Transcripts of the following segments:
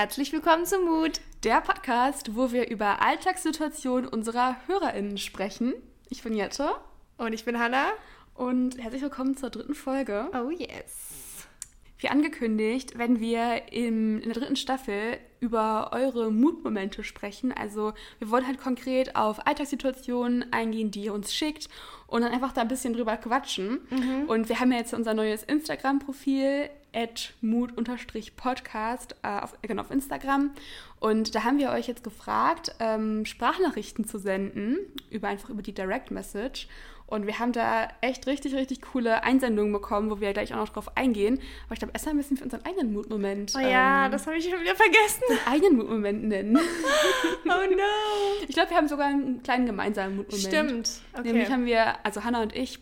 Herzlich willkommen zum Mut, der Podcast, wo wir über Alltagssituationen unserer HörerInnen sprechen. Ich bin Jette. Und ich bin Hanna. Und herzlich willkommen zur dritten Folge. Oh yes. Wie angekündigt, werden wir in, in der dritten Staffel über eure Mutmomente sprechen. Also wir wollen halt konkret auf Alltagssituationen eingehen, die ihr uns schickt und dann einfach da ein bisschen drüber quatschen. Mhm. Und wir haben ja jetzt unser neues Instagram-Profil mood-podcast äh, auf, genau, auf Instagram. Und da haben wir euch jetzt gefragt, ähm, Sprachnachrichten zu senden, über einfach über die Direct Message. Und wir haben da echt richtig, richtig coole Einsendungen bekommen, wo wir gleich auch noch drauf eingehen. Aber ich glaube, erstmal müssen wir unseren eigenen Mutmoment. Oh ja, ähm, das habe ich schon wieder vergessen. Den eigenen Mutmoment nennen. oh no. Ich glaube, wir haben sogar einen kleinen gemeinsamen Mutmoment. Stimmt. Okay. Nämlich haben wir, also Hannah und ich,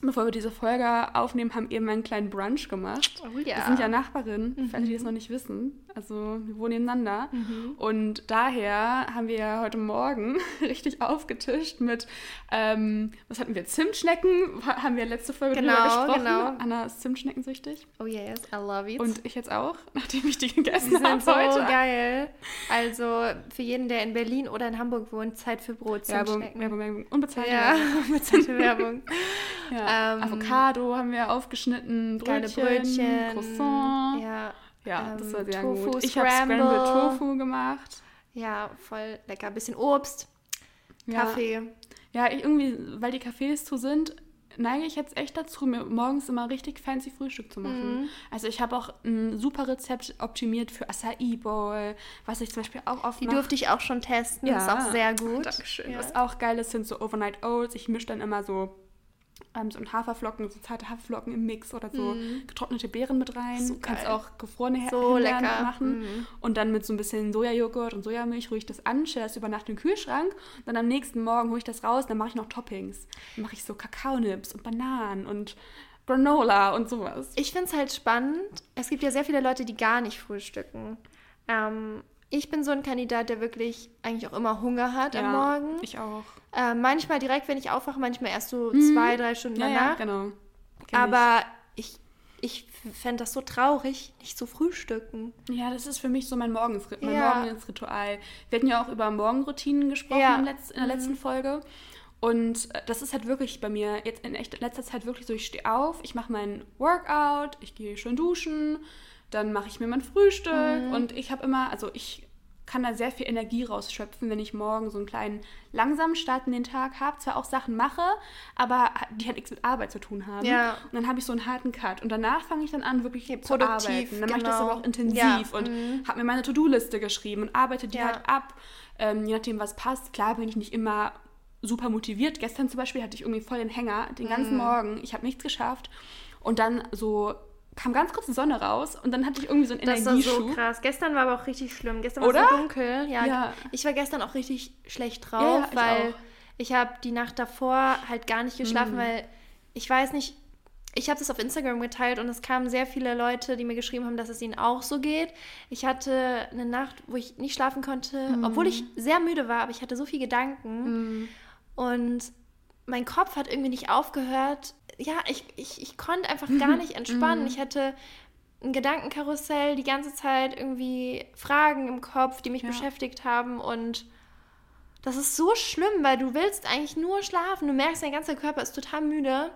bevor wir diese Folge aufnehmen, haben eben einen kleinen Brunch gemacht. Oh ja. Wir sind ja Nachbarinnen, mhm. für alle, die das noch nicht wissen. Also wir wohnen nebeneinander. Mhm. Und daher haben wir ja heute Morgen richtig aufgetischt mit, ähm, was hatten wir, Zimtschnecken, haben wir letzte Folge genau, drüber gesprochen. Genau. Anna ist Zimtschneckensüchtig. Oh yes, I love it. Und ich jetzt auch, nachdem ich die gegessen habe so heute. geil. Also für jeden, der in Berlin oder in Hamburg wohnt, Zeit für Brot, Zimtschnecken. Werbung, Werbung, unbezahlte ja, unbezahlte Werbung. ja. ähm, Avocado haben wir aufgeschnitten, Brötchen, Brötchen, Croissant. Ja, ja, ähm, das war sehr Tofu, gut. Ich habe Scrambled Tofu gemacht. Ja, voll lecker. Bisschen Obst, ja. Kaffee. Ja, ich irgendwie, weil die Cafés zu sind, neige ich jetzt echt dazu, mir morgens immer richtig fancy Frühstück zu machen. Mhm. Also ich habe auch ein super Rezept optimiert für Acai Bowl, was ich zum Beispiel auch oft Die durfte ich auch schon testen. Ja. Ist auch sehr gut. Dankeschön. Ja. Was auch geil ist, sind so Overnight Oats. Ich mische dann immer so ähm, so ein Haferflocken, so zarte Haferflocken im Mix oder so Mhm. getrocknete Beeren mit rein. So du kannst geil. auch gefrorene So Himbeeren lecker. machen. Mhm. Und dann mit so ein bisschen Sojajoghurt und Sojamilch rühre ich das an, stelle das über Nacht in den Kühlschrank. Dann am nächsten Morgen hole ich das raus, dann mache ich noch Toppings. Dann mache ich so Kakaonips und Bananen und Granola und sowas. Ich finde es halt spannend. Es gibt ja sehr viele Leute, die gar nicht frühstücken. Ähm, ich bin so ein Kandidat, der wirklich eigentlich auch immer Hunger hat am Morgen. Ich auch. Äh, manchmal direkt, wenn ich aufwache, manchmal erst so zwei, drei Stunden Ja, ja, danach. genau. Kenn Aber ich, ich fände das so traurig, nicht zu frühstücken. Ja, das ist für mich so mein, Morgens mein Ja. Morgensritual. Wir hatten ja auch über Morgenroutinen gesprochen Ja. in der letzten Folge. Und äh, das ist halt wirklich bei mir jetzt in echt letzter Zeit wirklich so, ich stehe auf, ich mache mein Workout, ich gehe schön duschen, dann mache ich mir mein Frühstück Mhm. und ich habe immer, also ich kann da sehr viel Energie rausschöpfen, wenn ich morgen so einen kleinen langsam Start in den Tag habe, zwar auch Sachen mache, aber die halt nichts mit Arbeit zu tun haben. Ja. Und dann habe ich so einen harten Cut und danach fange ich dann an, wirklich zu produktiv, arbeiten. Dann mache ich das genau. aber auch intensiv Ja, und mhm. habe mir meine To-Do-Liste geschrieben und arbeite die Ja. halt ab, ähm, je nachdem, was passt. Klar bin ich nicht immer super motiviert. Gestern zum Beispiel hatte ich irgendwie voll den Hänger, den ganzen Mhm. Morgen. Ich habe nichts geschafft. Und dann so kam ganz kurz die Sonne raus und dann hatte ich irgendwie so einen Das war so Energieschub. krass. Gestern war aber auch richtig schlimm. Gestern war es so dunkel. Ja, Ja. Ich war gestern auch richtig schlecht drauf, Ja, ja, ich weil auch. ich habe die Nacht davor halt gar nicht geschlafen, Mhm. weil ich weiß nicht, ich habe das auf Instagram geteilt und es kamen sehr viele Leute, die mir geschrieben haben, dass es ihnen auch so geht. Ich hatte eine Nacht, wo ich nicht schlafen konnte, Mhm. obwohl ich sehr müde war, aber ich hatte so viele Gedanken Mhm. und mein Kopf hat irgendwie nicht aufgehört. Ja, ich, ich, ich konnte einfach Mhm. gar nicht entspannen. Ich hatte ein Gedankenkarussell, die ganze Zeit irgendwie Fragen im Kopf, die mich Ja. beschäftigt haben und das ist so schlimm, weil du willst eigentlich nur schlafen. Du merkst, dein ganzer Körper ist total müde.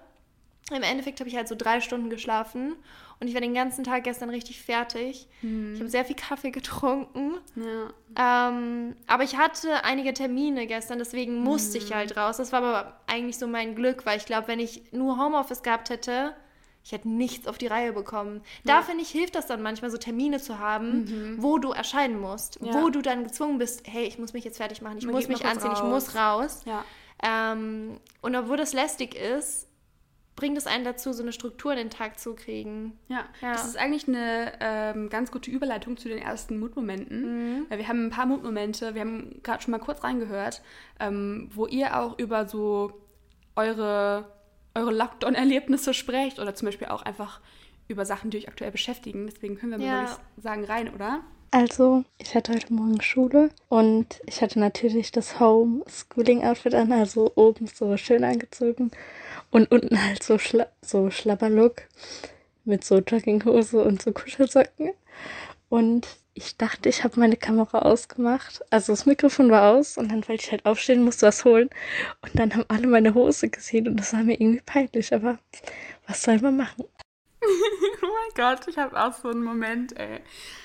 Im Endeffekt habe ich halt so drei Stunden geschlafen und ich war den ganzen Tag gestern richtig fertig. Mhm. Ich habe sehr viel Kaffee getrunken. Ja. Ähm, aber ich hatte einige Termine gestern, deswegen musste ich halt raus. Das war aber eigentlich so mein Glück, weil ich glaube, wenn ich nur Homeoffice gehabt hätte, ich hätte nichts auf die Reihe bekommen. Da finde ich, hilft das dann manchmal, so Termine zu haben, wo du erscheinen musst, Ja. wo du dann gezwungen bist, hey, ich muss mich jetzt fertig machen, ich Man muss mich anziehen, ich raus. muss raus. ja. Ähm, und obwohl das lästig ist, bringt es einen dazu, so eine Struktur in den Tag zu kriegen. Ja, Ja. das ist eigentlich eine ähm, ganz gute Überleitung zu den ersten Mutmomenten. Mhm. Weil wir haben ein paar Mutmomente, wir haben gerade schon mal kurz reingehört, ähm, wo ihr auch über so eure, eure Lockdown-Erlebnisse sprecht oder zum Beispiel auch einfach über Sachen, die euch aktuell beschäftigen. Deswegen können wir mal, Ja. ich sagen, rein, oder? Also, ich hatte heute Morgen Schule und ich hatte natürlich das Homeschooling-Outfit an, also oben so schön angezogen und unten halt so, schla so Schlabberlook mit so Jogginghose und so Kuschelsocken. Und ich dachte, ich habe meine Kamera ausgemacht. Also das Mikrofon war aus und dann wollte ich halt aufstehen, musste was holen. Und dann haben alle meine Hose gesehen und das war mir irgendwie peinlich. Aber was soll man machen? oh mein Gott, ich habe auch so einen Moment, ey.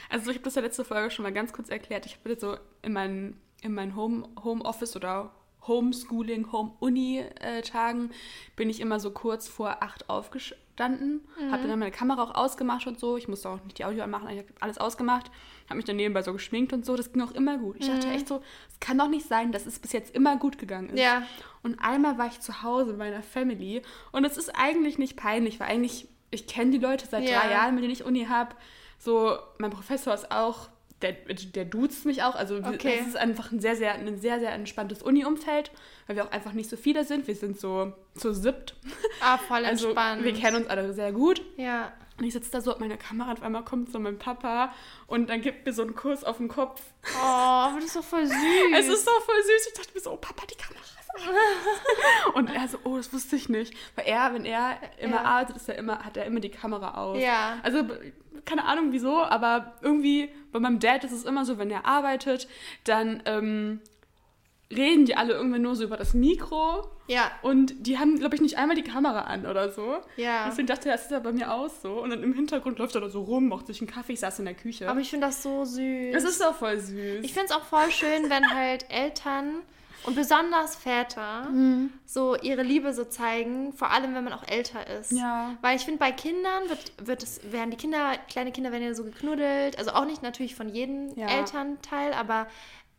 Also ich habe das ja letzte Folge schon mal ganz kurz erklärt. Ich habe so in meinen in mein Home, Homeoffice oder Homeschooling, Home-Uni-Tagen bin ich immer so kurz vor acht aufgestanden, mhm. habe dann meine Kamera auch ausgemacht und so. Ich musste auch nicht die Audio anmachen, ich habe alles ausgemacht, habe mich dann nebenbei so geschminkt und so. Das ging auch immer gut. Ich mhm. dachte echt so, es kann doch nicht sein, dass es bis jetzt immer gut gegangen ist. Ja. Und einmal war ich zu Hause bei meiner Family und es ist eigentlich nicht peinlich, weil eigentlich, ich kenne die Leute seit ja. drei Jahren, mit denen ich Uni habe. So, mein Professor ist auch der, der duzt mich auch. Also okay. es ist einfach ein sehr, sehr, ein sehr, sehr entspanntes Uni-Umfeld, weil wir auch einfach nicht so viele sind. Wir sind so zu siebt. Ah, voll also, entspannt. Wir kennen uns alle sehr gut. Ja. Und ich sitze da so auf meiner Kamera und auf einmal kommt so mein Papa und dann gibt mir so einen Kuss auf den Kopf. Oh, das ist doch voll süß. Es ist doch voll süß. Ich dachte mir so, oh Papa, die Kamera ist Und er so, oh, das wusste ich nicht. Weil er, wenn er immer ja. arbeitet, ist er immer, hat er immer die Kamera aus. Ja. Also keine Ahnung wieso, aber irgendwie bei meinem Dad ist es immer so, wenn er arbeitet, dann ähm, reden die alle irgendwann nur so über das Mikro. Ja. Und die haben, glaube ich, nicht einmal die Kamera an oder so. Ja. Deswegen dachte er, das ist ja bei mir auch so. Und dann im Hintergrund läuft er da so rum, macht sich einen Kaffee, ich saß in der Küche. Aber ich finde das so süß. Es ist auch voll süß. Ich finde es auch voll schön, wenn halt Eltern und besonders Väter mhm. so ihre Liebe so zeigen, vor allem wenn man auch älter ist. Ja. Weil ich finde, bei Kindern wird, wird es, werden die Kinder, kleine Kinder werden ja so geknuddelt, also auch nicht natürlich von jedem ja. Elternteil, aber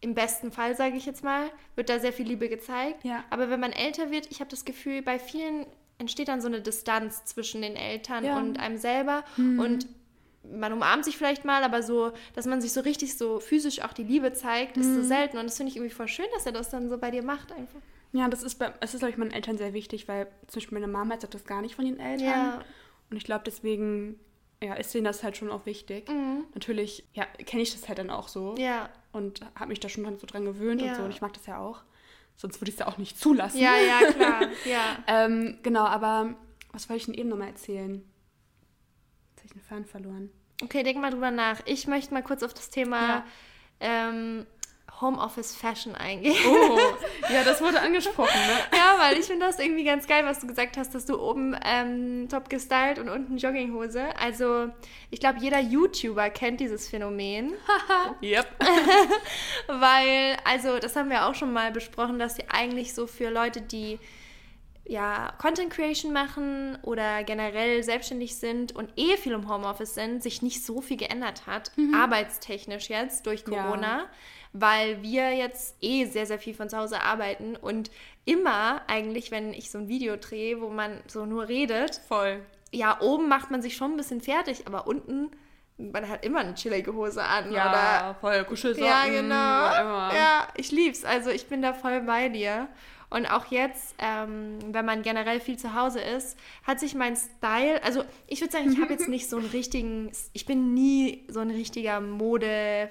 im besten Fall, sage ich jetzt mal, wird da sehr viel Liebe gezeigt. Ja. Aber wenn man älter wird, ich habe das Gefühl, bei vielen entsteht dann so eine Distanz zwischen den Eltern ja. und einem selber. Mhm. Und man umarmt sich vielleicht mal, aber so, dass man sich so richtig so physisch auch die Liebe zeigt, ist mhm. so selten. Und das finde ich irgendwie voll schön, dass er das dann so bei dir macht einfach. Ja, das ist, bei, das ist glaube ich, meinen Eltern sehr wichtig, weil zum Beispiel meine Mama sagt das gar nicht von den Eltern. Ja. Und ich glaube, deswegen ja, ist denen das halt schon auch wichtig. Mhm. Natürlich, ja, kenne ich das halt dann auch so. Ja. Und habe mich da schon so dran gewöhnt ja. und so. Und ich mag das ja auch. Sonst würde ich es ja auch nicht zulassen. Ja, ja, klar. ja. ähm, genau, aber was wollte ich denn eben nochmal erzählen? Jetzt habe ich den Faden verloren. Okay, denk mal drüber nach. Ich möchte mal kurz auf das Thema ja. ähm, Homeoffice Fashion eingehen. Oh, ja, das wurde angesprochen, ne? ja, weil ich finde das irgendwie ganz geil, was du gesagt hast, dass du oben ähm, top gestylt und unten Jogginghose. Also, ich glaube, jeder YouTuber kennt dieses Phänomen. yep. weil, also, das haben wir auch schon mal besprochen, dass sie eigentlich so für Leute, die ja, Content Creation machen oder generell selbstständig sind und eh viel im Homeoffice sind, sich nicht so viel geändert hat, mhm. arbeitstechnisch jetzt durch Corona, ja. Weil wir jetzt eh sehr, sehr viel von zu Hause arbeiten und immer eigentlich, wenn ich so ein Video drehe, wo man so nur redet, voll. Ja, oben macht man sich schon ein bisschen fertig, aber unten man hat immer eine chillige Hose an. Ja, oder, voll Kuschelsocken. Ja, genau. Ja, ich lieb's. Also ich bin da voll bei dir. Und auch jetzt, ähm, wenn man generell viel zu Hause ist, hat sich mein Style, also ich würde sagen, ich habe jetzt nicht so einen richtigen, ich bin nie so ein richtiger Mode-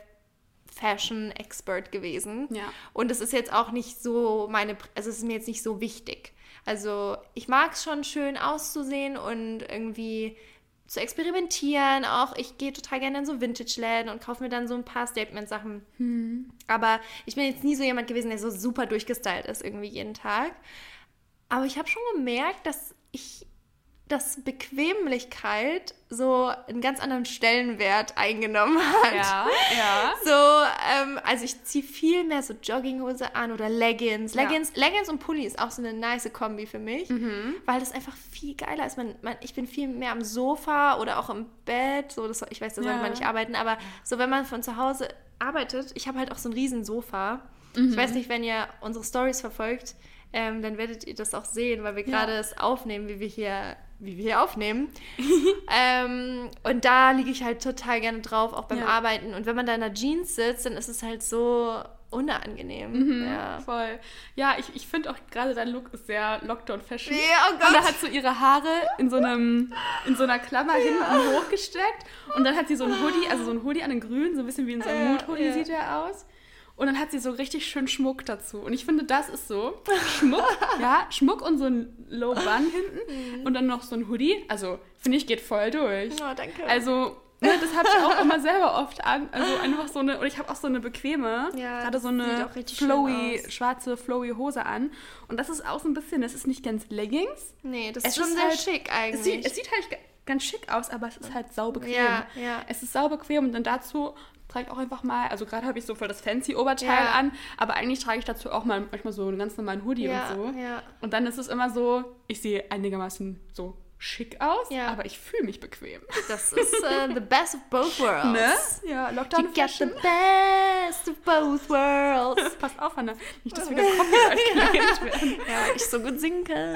Fashion-Expert gewesen. Ja. Und es ist jetzt auch nicht so meine, also es ist mir jetzt nicht so wichtig. Also ich mag es schon schön auszusehen und irgendwie zu experimentieren. Auch ich gehe total gerne in so Vintage-Läden und kaufe mir dann so ein paar Statement-Sachen. Hm. Aber ich bin jetzt nie so jemand gewesen, der so super durchgestylt ist irgendwie jeden Tag. Aber ich habe schon gemerkt, dass ich dass Bequemlichkeit so einen ganz anderen Stellenwert eingenommen hat. Ja, ja. So, ähm, also ich ziehe viel mehr so Jogginghose an oder Leggings. Leggings, ja. Leggings und Pulli ist auch so eine nice Kombi für mich, mhm. weil das einfach viel geiler ist. Man, man, ich bin viel mehr am Sofa oder auch im Bett. So, das, ich weiß, da ja. sollte man nicht arbeiten, aber so, wenn man von zu Hause arbeitet, ich habe halt auch so ein riesen Sofa. Mhm. Ich weiß nicht, wenn ihr unsere Stories verfolgt, ähm, dann werdet ihr das auch sehen, weil wir gerade es aufnehmen, wie wir hier wie wir hier aufnehmen. ähm, und da liege ich halt total gerne drauf, auch beim ja. Arbeiten. Und wenn man da in der Jeans sitzt, dann ist es halt so unangenehm. Mhm, ja. Voll. Ja, ich, ich finde auch gerade dein Look ist sehr Lockdown-Fashion. Ja, oh Gott. Und da hat so ihre Haare in so, einem, in so einer Klammer ja. hinten hochgesteckt. Und dann hat sie so ein Hoodie, also so ein Hoodie an den Grün, so ein bisschen wie in so einem Mood-Hoodie sieht er aus. Und dann hat sie so richtig schön Schmuck dazu. Und ich finde, das ist so. Schmuck, ja, Schmuck und so ein Low Bun hinten. Mhm. Und dann noch so ein Hoodie. Also, finde ich, geht voll durch. Oh, danke. Also, Ne, das habe ich auch immer selber oft an. Also einfach so eine, oder ich habe auch so eine bequeme, Ja, gerade so eine flowy, schwarze, flowy Hose an. Und das ist auch so ein bisschen, das ist nicht ganz Leggings. Nee, das Es ist schon ist sehr halt- schick Es eigentlich. sieht, es sieht halt ga- ganz schick aus, aber es ist halt saubequem. Ja, ja. Es ist saubequem und dann dazu trage ich auch einfach mal, also gerade habe ich so voll das fancy Oberteil Ja. an, aber eigentlich trage ich dazu auch mal manchmal so einen ganz normalen Hoodie ja, und so. ja. Und dann ist es immer so, ich sehe einigermaßen so schick aus, Ja. aber ich fühle mich bequem. Das ist äh, the best of both worlds. Ne? Ja, You Lockdown get the best of both worlds. Pass auf, Hanna. Nicht, dass wir wieder Copyright claimed werden. Ja, weil ich so gut singen kann.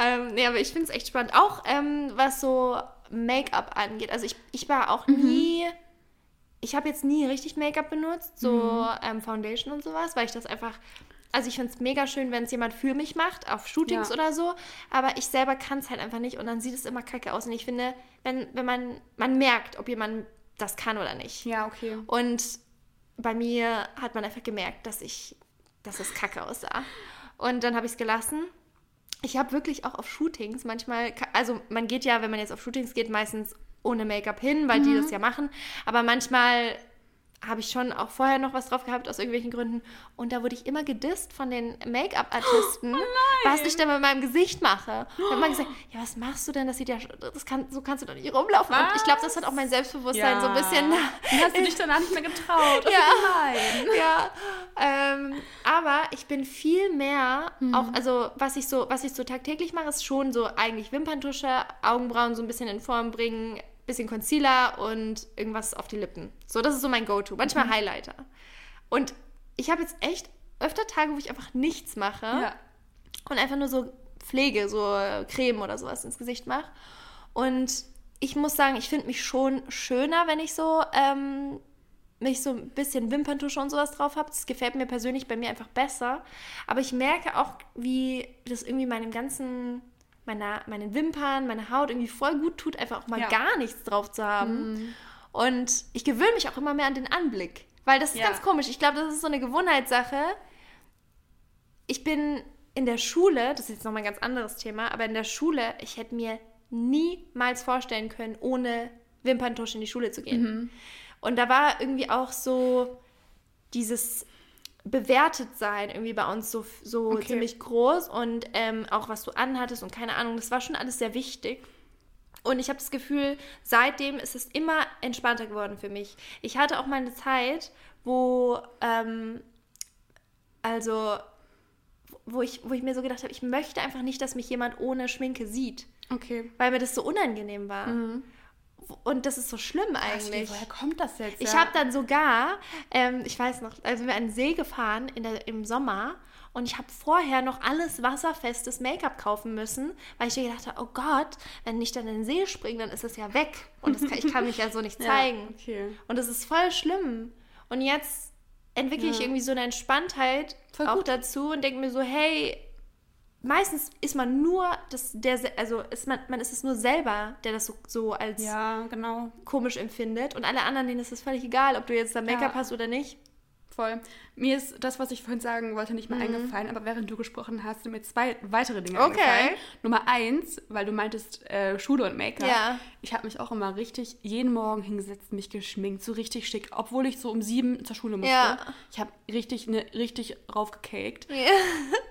ähm, nee, aber ich finde es echt spannend. Auch ähm, was so Make-up angeht. Also ich, ich war auch nie, ich habe jetzt nie richtig Make-up benutzt, so ähm, Foundation und sowas, weil ich das einfach, also ich finde es mega schön, wenn es jemand für mich macht, auf Shootings Ja. oder so, aber ich selber kann es halt einfach nicht und dann sieht es immer kacke aus. Und ich finde, wenn, wenn man, man merkt, ob jemand das kann oder nicht. Ja, okay. Und bei mir hat man einfach gemerkt, dass ich, dass es kacke aussah. Und dann habe ich es gelassen. Ich habe wirklich auch auf Shootings manchmal, also man geht ja, wenn man jetzt auf Shootings geht, meistens ohne Make-up hin, weil die das ja machen. Aber manchmal habe ich schon auch vorher noch was drauf gehabt, aus irgendwelchen Gründen. Und da wurde ich immer gedisst von den Make-up-Artisten, was ich denn mit meinem Gesicht mache. Und dann haben gesagt, ja, was machst du denn? Das sieht ja, das kann, so kannst du doch nicht rumlaufen. Und ich glaube, das hat auch mein Selbstbewusstsein so ein bisschen hast du dich danach nicht mehr getraut. Ja. gemein. ja, ähm, aber ich bin viel mehr, Mhm. auch, also was ich so, was ich so tagtäglich mache, ist schon so eigentlich Wimperntusche, Augenbrauen so ein bisschen in Form bringen, bisschen Concealer und irgendwas auf die Lippen. So, das ist so mein Go-To. Manchmal Mhm. Highlighter. Und ich habe jetzt echt öfter Tage, wo ich einfach nichts mache Ja. und einfach nur so Pflege, so Creme oder sowas ins Gesicht mache. Und ich muss sagen, ich finde mich schon schöner, wenn ich so ähm, mich so ein bisschen Wimperntusche und sowas drauf habe. Das gefällt mir persönlich bei mir einfach besser. Aber ich merke auch, wie das irgendwie meinem ganzen, meiner, meinen Wimpern, meiner Haut irgendwie voll gut tut, einfach auch mal Ja. gar nichts drauf zu haben. Und ich gewöhne mich auch immer mehr an den Anblick. Weil das ist Ja. ganz komisch. Ich glaube, das ist so eine Gewohnheitssache. Ich bin in der Schule, das ist jetzt nochmal ein ganz anderes Thema, aber in der Schule, ich hätte mir niemals vorstellen können, ohne Wimperntusche in die Schule zu gehen. Und da war irgendwie auch so dieses bewertet sein irgendwie bei uns so, so Okay. ziemlich groß und ähm, auch was du anhattest und keine Ahnung, das war schon alles sehr wichtig. Und ich habe das Gefühl, seitdem ist es immer entspannter geworden für mich. Ich hatte auch mal eine Zeit, wo, ähm, also, wo ich, wo ich mir so gedacht habe, ich möchte einfach nicht, dass mich jemand ohne Schminke sieht, Okay. weil mir das so unangenehm war. Und das ist so schlimm eigentlich. wie, woher kommt das jetzt? Ich Ja. habe dann sogar, ähm, ich weiß noch, also wir an den See gefahren in der, im Sommer und ich habe vorher noch alles wasserfestes Make-up kaufen müssen, weil ich mir gedacht habe, oh Gott, wenn ich dann in den See springe, dann ist es ja weg und das kann, ich kann mich ja so nicht Ja, zeigen. okay. Und das ist voll schlimm. Und jetzt entwickle ich Ja. irgendwie so eine Entspanntheit Voll auch gut. dazu und denke mir so, hey, meistens ist man nur das, der, also ist man, man ist es nur selber, der das so, so als Ja, genau. komisch empfindet und alle anderen, denen ist es völlig egal, ob du jetzt da Make-up Ja. hast oder nicht. Voll. Mir ist das, was ich vorhin sagen wollte, nicht mehr eingefallen, aber während du gesprochen hast, sind mir zwei weitere Dinge Mhm. Okay. eingefallen. Nummer eins, weil du meintest äh, Schule und Make-up. Ja. Ich habe mich auch immer richtig jeden Morgen hingesetzt, mich geschminkt, so richtig schick, obwohl ich so um sieben zur Schule musste. Ja. Ich habe richtig, ne, richtig raufgecaked. Ja.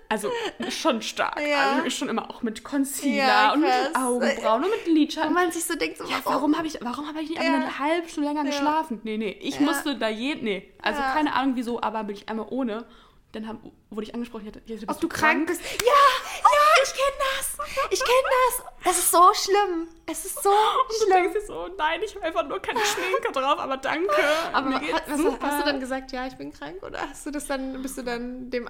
Also schon stark. Ja. Also schon immer auch mit Concealer Ja, und mit. Augenbrauen und mit Lidschatten. Und man sich so denkt, so, Ja, warum habe ich, warum habe ich nicht Ja. eine halbe Stunde länger geschlafen? Nee, nee, ich musste da je, nee. Also keine Ahnung wieso, aber bin ich einmal ohne. Dann haben, wurde ich angesprochen, ich hatte, bist Ob du krank bist? Ja, ja, ich kenne das. Ich kenne das. Das ist so schlimm. Es ist so Und du schlimm. denkst dir so, nein, ich habe einfach nur keine Schminke drauf, aber danke. Aber hat, was, hast du dann gesagt, ja, ich bin krank? Oder hast du das dann, bist du dann dem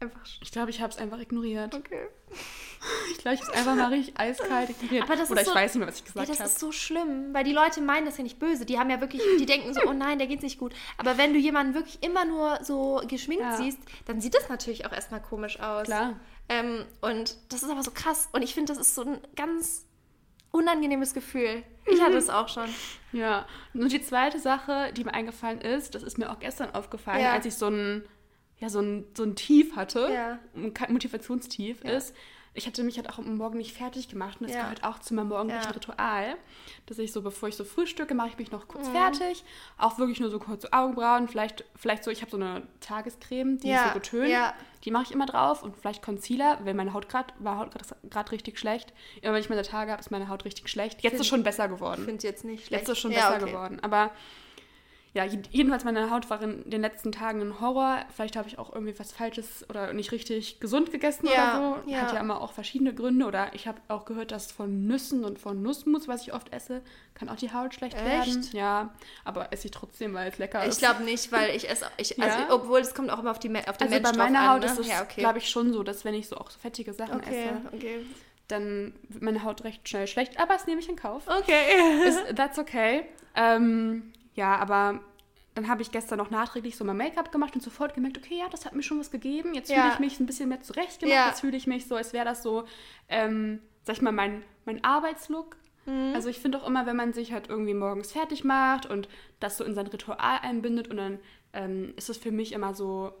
einfach... Ich glaube, ich habe es einfach ignoriert. Okay. Ich glaube, ich habe es einfach mal richtig eiskalt ignoriert. Aber das Oder ist ich so, weiß nicht mehr, was ich Ja, gesagt das habe. ist so schlimm, weil die Leute meinen das ja nicht böse. Die haben ja wirklich, die denken so, oh nein, der geht's nicht gut. Aber wenn du jemanden wirklich immer nur so geschminkt Ja. siehst, dann sieht das natürlich auch erstmal komisch aus. Klar. Ähm, und das ist aber so krass. Und ich finde, das ist so ein ganz unangenehmes Gefühl. Ich hatte es auch schon. Ja, und die zweite Sache, die mir eingefallen ist, das ist mir auch gestern aufgefallen, Ja. als ich so ein, ja, so ein, so ein Tief hatte, Ja. ein Motivationstief Ja. ist, ich hatte mich halt auch am Morgen nicht fertig gemacht und das Ja. gehört auch zu meinem morgendlichen. Ritual, dass ich so, bevor ich so frühstücke, mache ich mich noch Mhm. kurz fertig. Auch wirklich nur so kurze Augenbrauen, vielleicht, vielleicht so, ich habe so eine Tagescreme, die ist so getönt. ja. Die mache ich immer drauf und vielleicht Concealer, wenn meine Haut gerade, war Haut gerade richtig schlecht. Immer wenn ich meine Tage habe, ist meine Haut richtig schlecht. Jetzt ist es schon besser Ich geworden. finde es jetzt nicht schlecht. Jetzt ist es schon besser okay. geworden. Aber ja, je- jedenfalls meine Haut war in den letzten Tagen ein Horror. Vielleicht habe ich auch irgendwie was Falsches oder nicht richtig gesund gegessen Ja, oder so. ja. Hat ja immer auch verschiedene Gründe. Oder ich habe auch gehört, dass von Nüssen und von Nussmus, was ich oft esse, kann auch die Haut schlecht werden. Echt? Ja, aber esse ich trotzdem, weil es lecker Ich ist. glaube nicht, weil ich esse, ich, also, Ja? obwohl es kommt auch immer auf, die, auf den also bei Mensch meiner drauf Haut an, ne? ist es, ja, okay. glaube ich, schon so, dass wenn ich so auch so fettige Sachen Okay, esse, okay. dann wird meine Haut recht schnell schlecht. Aber das nehme ich in Kauf. Okay. Ist, that's okay. Ähm, ja, aber dann habe ich gestern noch nachträglich so mein Make-up gemacht und sofort gemerkt, okay, ja, das hat mir schon was gegeben. Jetzt Ja. fühle ich mich ein bisschen mehr zurechtgemacht. Ja. Jetzt fühle ich mich so, als wäre das so, ähm, sag ich mal, mein, mein Arbeitslook. Mhm. Also ich finde auch immer, wenn man sich halt irgendwie morgens fertig macht und das so in sein Ritual einbindet und dann ähm, ist es für mich immer so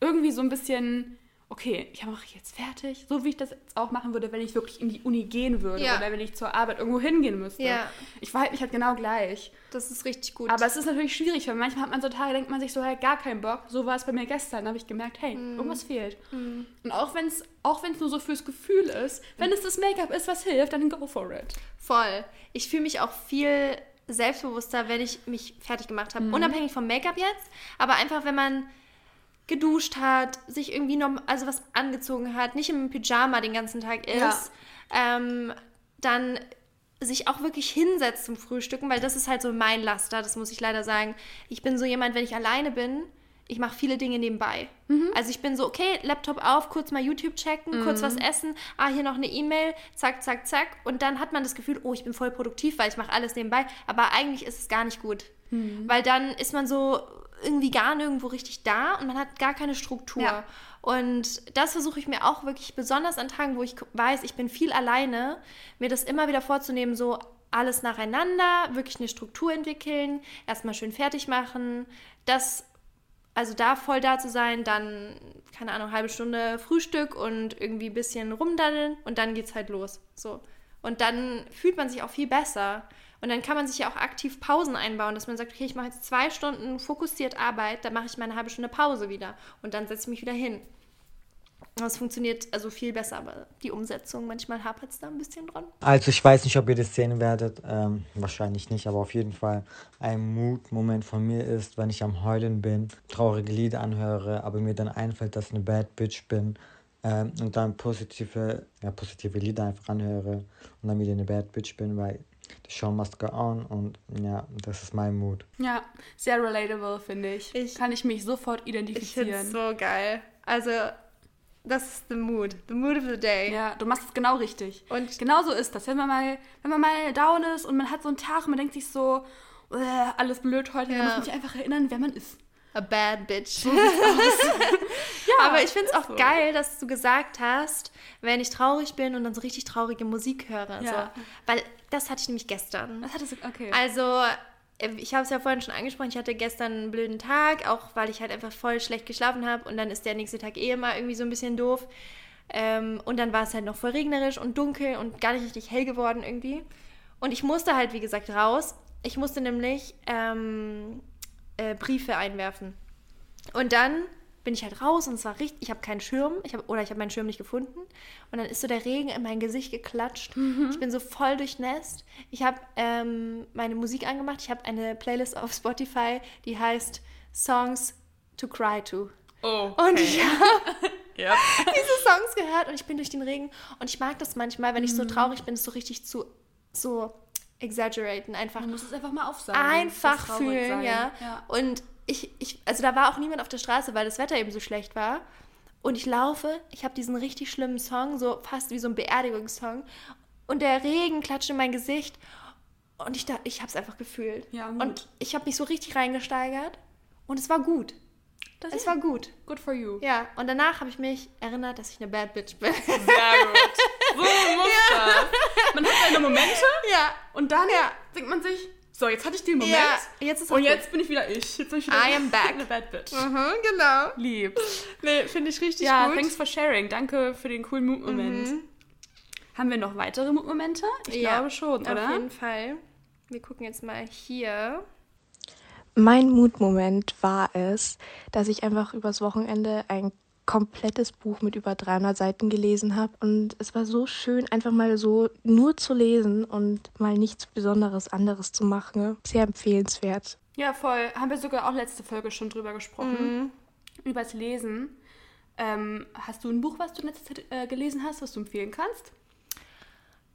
irgendwie so ein bisschen, okay, ich mache jetzt fertig, so wie ich das jetzt auch machen würde, wenn ich wirklich in die Uni gehen würde Ja. oder wenn ich zur Arbeit irgendwo hingehen müsste. Ja. Ich verhalte mich halt genau gleich. Das ist richtig gut. Aber es ist natürlich schwierig, weil manchmal hat man so Tage, denkt man sich so, halt gar keinen Bock. So war es bei mir gestern. Da habe ich gemerkt, hey, Mhm. irgendwas fehlt. Und auch wenn es auch wenn's nur so fürs Gefühl ist, wenn es das Make-up ist, was hilft, dann go for it. Voll. Ich fühle mich auch viel selbstbewusster, wenn ich mich fertig gemacht habe. Unabhängig vom Make-up jetzt, aber einfach, wenn man geduscht hat, sich irgendwie noch, also was angezogen hat, nicht im Pyjama den ganzen Tag ist, ähm, dann sich auch wirklich hinsetzt zum Frühstücken, weil das ist halt so mein Laster, das muss ich leider sagen. Ich bin so jemand, wenn ich alleine bin, ich mache viele Dinge nebenbei. Also ich bin so, okay, Laptop auf, kurz mal YouTube checken, kurz was essen, ah, hier noch eine E-Mail, zack, zack, zack. Und dann hat man das Gefühl, oh, ich bin voll produktiv, weil ich mache alles nebenbei. Aber eigentlich ist es gar nicht gut. Weil dann ist man so irgendwie gar nirgendwo richtig da und man hat gar keine Struktur. Ja. Und das versuche ich mir auch wirklich besonders an Tagen, wo ich weiß, ich bin viel alleine, mir das immer wieder vorzunehmen, so alles nacheinander, wirklich eine Struktur entwickeln, erstmal schön fertig machen, das, also da voll da zu sein, dann, keine Ahnung, halbe Stunde Frühstück und irgendwie ein bisschen rumdaddeln und dann geht's halt los. So. Und dann fühlt man sich auch viel besser. Und dann kann man sich ja auch aktiv Pausen einbauen, dass man sagt, okay, ich mache jetzt zwei Stunden fokussiert Arbeit, dann mache ich mal eine halbe Stunde Pause wieder und dann setze ich mich wieder hin. Das funktioniert also viel besser, aber die Umsetzung, manchmal hapert es da ein bisschen dran. Also ich weiß nicht, ob ihr das sehen werdet, ähm, wahrscheinlich nicht, aber auf jeden Fall ein Mut-Moment von mir ist, wenn ich am Heulen bin, traurige Lieder anhöre, aber mir dann einfällt, dass ich eine Bad Bitch bin ähm, und dann positive, ja, positive Lieder einfach anhöre und dann wieder eine Bad Bitch bin, weil the show must go on und ja, das ist mein Mut. Ja, sehr relatable, finde ich. Ich- Kann ich mich sofort Ich finde identifizieren. so geil. Also, das ist the mood. The mood of the day. Ja, du machst es genau richtig. Und- genau so ist das. Wenn man mal, wenn man mal down ist und man hat so einen Tag und man denkt sich so, "Äh, alles blöd heute, Ja. dann muss man sich einfach erinnern, wer man ist. A bad bitch. ja, Aber ich finde es auch so. geil, dass du gesagt hast, wenn ich traurig bin und dann so richtig traurige Musik höre. Ja. So. Weil das hatte ich nämlich gestern. Was hat das? Okay. Also, äh, ich habe es ja vorhin schon angesprochen, ich hatte gestern einen blöden Tag, auch weil ich halt einfach voll schlecht geschlafen habe und dann ist der nächste Tag eh immer irgendwie so ein bisschen doof. Ähm, und dann war es halt noch voll regnerisch und dunkel und gar nicht richtig hell geworden irgendwie. Und ich musste halt, wie gesagt, raus. Ich musste nämlich ähm, äh, Briefe einwerfen. Und dann bin ich halt raus und es war richtig, ich habe keinen Schirm, ich hab, oder ich habe meinen Schirm nicht gefunden. Und dann ist so der Regen in mein Gesicht geklatscht. Ich bin so voll durchnässt. Ich habe ähm, meine Musik angemacht. Ich habe eine Playlist auf Spotify, die heißt Songs to Cry to. oh. Und ich habe Ja. diese Songs gehört und ich bin durch den Regen. Und ich mag das manchmal, wenn ich Mhm. so traurig bin, so richtig zu so exaggeraten, einfach Man muss es einfach mal aufsagen. einfach fühlen, ja. ja. Und ich, ich, also da war auch niemand auf der Straße, weil das Wetter eben so schlecht war. Und ich laufe, ich habe diesen richtig schlimmen Song, so fast wie so ein Beerdigungssong. Und der Regen klatscht in mein Gesicht. Und ich, da, ich habe es einfach gefühlt. Ja, und gut. ich habe mich so richtig reingesteigert. Und es war gut. Das Es war gut. good for you. Ja, und danach habe ich mich erinnert, dass ich eine Bad Bitch bin. Sehr gut. So muss das. Man hat seine Momente ja. und dann Ja. denkt man sich, So, jetzt hatte ich den Moment. Ja, jetzt und gut. jetzt bin ich wieder ich. Jetzt bin ich wieder I am back. eine Bad Bitch. Mhm, genau. Lieb. Nee, finde ich richtig Ja, gut. thanks for sharing. Danke für den coolen Mutmoment. Haben wir noch weitere Mutmomente? Ich Ja, glaube schon, Auf oder? jeden Fall. Wir gucken jetzt mal hier. Mein Mutmoment war es, dass ich einfach übers Wochenende ein komplettes Buch mit über 300 Seiten gelesen habe. Und es war so schön, einfach mal so nur zu lesen und mal nichts Besonderes anderes zu machen. Sehr empfehlenswert. Ja, voll. Haben wir sogar auch letzte Folge schon drüber gesprochen. Mhm. Übers Lesen. Ähm, hast du ein Buch, was du in letzter Zeit äh, gelesen hast, was du empfehlen kannst?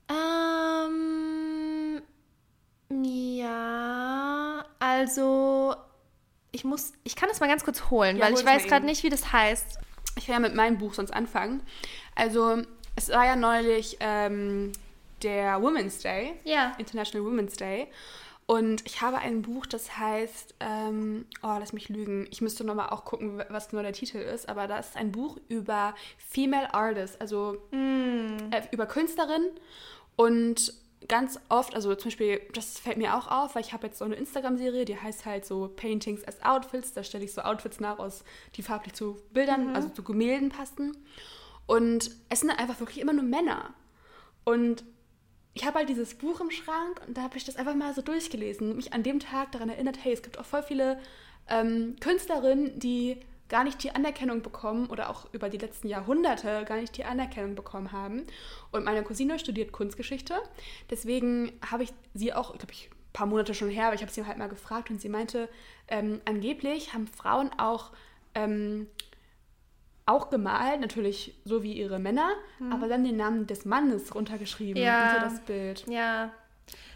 Ähm, ja, also ich muss, ich kann das mal ganz kurz holen, Ja, weil ich weiß gerade nicht, wie das heißt. Ich kann ja mit meinem Buch sonst anfangen. Also, es war ja neulich ähm, der Women's Day. Ja. International Women's Day. Und ich habe ein Buch, das heißt, ähm, oh, lass mich lügen. Ich müsste nochmal auch gucken, was genau der Titel ist. Aber das ist ein Buch über Female Artists, also äh, über Künstlerinnen. Und ganz oft, also zum Beispiel, das fällt mir auch auf, weil ich habe jetzt so eine Instagram-Serie, die heißt halt so Paintings as Outfits. Da stelle ich so Outfits nach, aus, die farblich zu Bildern, also zu Gemälden passen. Und es sind einfach wirklich immer nur Männer. Und ich habe halt dieses Buch im Schrank und da habe ich das einfach mal so durchgelesen und mich an dem Tag daran erinnert, hey, es gibt auch voll viele ähm, Künstlerinnen, die gar nicht die Anerkennung bekommen oder auch über die letzten Jahrhunderte gar nicht die Anerkennung bekommen haben. Und meine Cousine studiert Kunstgeschichte. Deswegen habe ich sie auch, glaube ich, ein paar Monate schon her, aber ich habe sie halt mal gefragt und sie meinte, ähm, angeblich haben Frauen auch ähm, auch gemalt, natürlich so wie ihre Männer, aber dann den Namen des Mannes runtergeschrieben Ja. unter das Bild. Ja,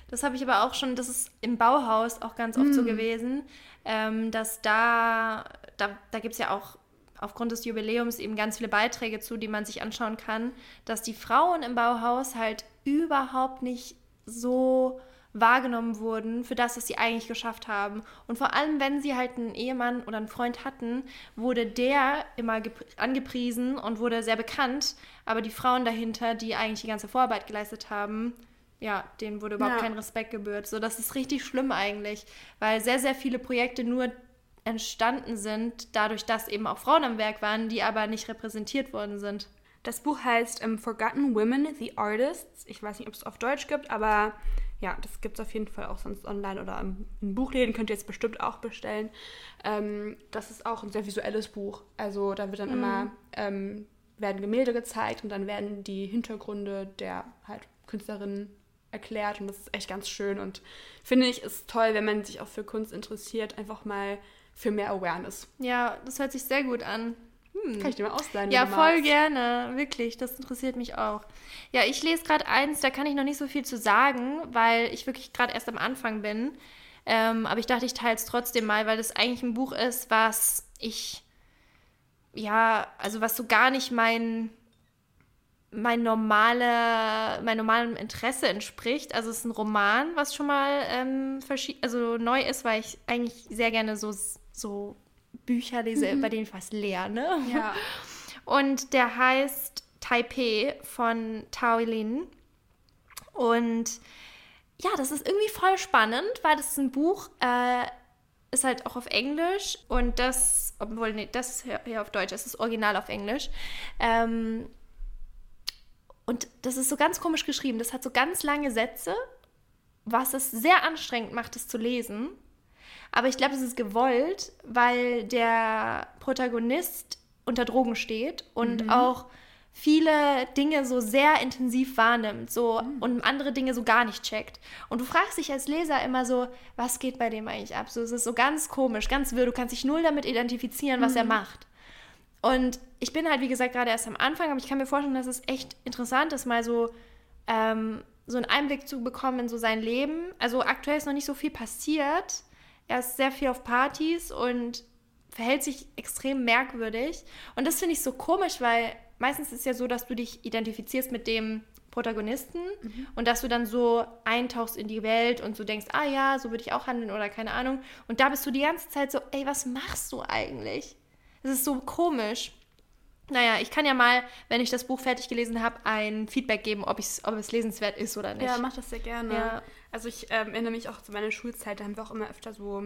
das habe ich aber auch schon, das ist im Bauhaus auch ganz oft so gewesen, ähm, dass da, da, da gibt es ja auch aufgrund des Jubiläums eben ganz viele Beiträge zu, die man sich anschauen kann, dass die Frauen im Bauhaus halt überhaupt nicht so wahrgenommen wurden für das, was sie eigentlich geschafft haben. Und vor allem, wenn sie halt einen Ehemann oder einen Freund hatten, wurde der immer gep- angepriesen und wurde sehr bekannt, aber die Frauen dahinter, die eigentlich die ganze Vorarbeit geleistet haben, ja, denen wurde überhaupt Ja. kein Respekt gebührt. So, das ist richtig schlimm eigentlich, weil sehr, sehr viele Projekte nur entstanden sind, dadurch, dass eben auch Frauen am Werk waren, die aber nicht repräsentiert worden sind. Das Buch heißt ähm, Forgotten Women, The Artists. Ich weiß nicht, ob es auf Deutsch gibt, aber ja, das gibt es auf jeden Fall auch sonst online oder in Buchläden. Könnt ihr jetzt bestimmt auch bestellen. Ähm, das ist auch ein sehr visuelles Buch. Also da wird dann immer, ähm, werden Gemälde gezeigt und dann werden die Hintergründe der halt Künstlerinnen erklärt und das ist echt ganz schön und finde ich ist toll, wenn man sich auch für Kunst interessiert, einfach mal für mehr Awareness. Ja, das hört sich sehr gut an. Kann ich dir mal ausleihen? Ja, voll magst. gerne, wirklich. Das interessiert mich auch. Ja, ich lese gerade eins, da kann ich noch nicht so viel zu sagen, weil ich wirklich gerade erst am Anfang bin. Ähm, aber ich dachte, ich teile es trotzdem mal, weil das eigentlich ein Buch ist, was ich, ja, also was so gar nicht mein, mein normale, mein normalem Interesse entspricht. Also es ist ein Roman, was schon mal ähm, also neu ist, weil ich eigentlich sehr gerne so, so Bücher lese, bei denen ich was lerne. Ja. Und der heißt Taipei von Tao Lin. Und ja, das ist irgendwie voll spannend, weil das ist ein Buch, äh, ist halt auch auf Englisch und das, obwohl, nee, das hier auf Deutsch, das ist original auf Englisch. Ähm, und das ist so ganz komisch geschrieben. Das hat so ganz lange Sätze, was es sehr anstrengend macht, es zu lesen. Aber ich glaube, es ist gewollt, weil der Protagonist unter Drogen steht und auch viele Dinge so sehr intensiv wahrnimmt so und andere Dinge so gar nicht checkt. Und du fragst dich als Leser immer so, was geht bei dem eigentlich ab? So, es ist so ganz komisch, ganz wirr. Du kannst dich null damit identifizieren, was er macht. Und ich bin halt, wie gesagt, gerade erst am Anfang, aber ich kann mir vorstellen, dass es echt interessant ist, mal so, ähm, so einen Einblick zu bekommen in so sein Leben. Also aktuell ist noch nicht so viel passiert. Er ist sehr viel auf Partys und verhält sich extrem merkwürdig. Und das finde ich so komisch, weil meistens ist es ja so, dass du dich identifizierst mit dem Protagonisten und dass du dann so eintauchst in die Welt und so denkst, ah ja, so würde ich auch handeln oder keine Ahnung. Und da bist du die ganze Zeit so, ey, was machst du eigentlich? Das ist so komisch. Naja, ich kann ja mal, wenn ich das Buch fertig gelesen habe, ein Feedback geben, ob, ob es lesenswert ist oder nicht. Ja, mach das sehr gerne. Ja. Also ich ähm, erinnere mich auch zu meiner Schulzeit, da haben wir auch immer öfter so,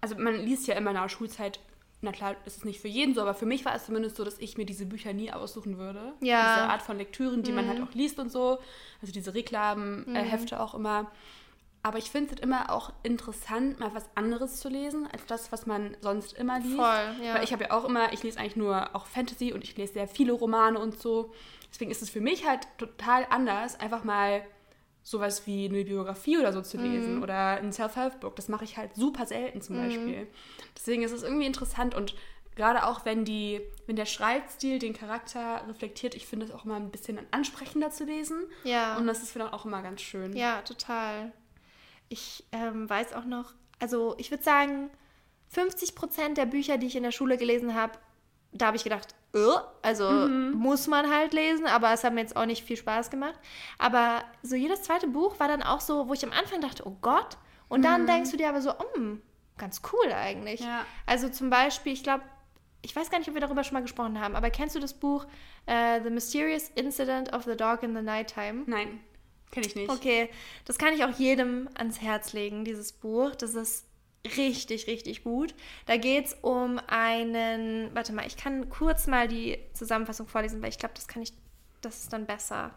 also man liest ja immer in der Schulzeit, na klar, ist es nicht für jeden so, aber für mich war es zumindest so, dass ich mir diese Bücher nie aussuchen würde. Ja. Diese Art von Lektüren, die man halt auch liest und so, also diese Reklamenhefte äh, Hefte auch immer. Aber ich finde es halt immer auch interessant, mal was anderes zu lesen, als das, was man sonst immer liest. Voll, ja. Weil ich habe ja auch immer, ich lese eigentlich nur auch Fantasy und ich lese sehr viele Romane und so. Deswegen ist es für mich halt total anders, einfach mal sowas wie eine Biografie oder so zu lesen oder ein Self-Help-Book. Das mache ich halt super selten zum Beispiel. Deswegen ist es irgendwie interessant und gerade auch wenn die, wenn der Schreibstil den Charakter reflektiert, ich finde es auch immer ein bisschen ansprechender zu lesen. Ja. Und das ist vielleicht auch immer ganz schön. Ja, total. Ich ähm, weiß auch noch, also ich würde sagen, 50 Prozent der Bücher, die ich in der Schule gelesen habe, da habe ich gedacht, also muss man halt lesen, aber es hat mir jetzt auch nicht viel Spaß gemacht. Aber so jedes zweite Buch war dann auch so, wo ich am Anfang dachte, oh Gott. Und dann denkst du dir aber so, oh, ganz cool eigentlich. Ja. Also zum Beispiel, ich glaube, ich weiß gar nicht, ob wir darüber schon mal gesprochen haben, aber kennst du das Buch äh, The Mysterious Incident of the Dog in the Nighttime? Nein, kenne ich nicht. Okay, das kann ich auch jedem ans Herz legen, dieses Buch. Das ist richtig, richtig gut. Da geht es um einen, warte mal, ich kann kurz mal die Zusammenfassung vorlesen, weil ich glaube, das kann ich, das ist dann besser.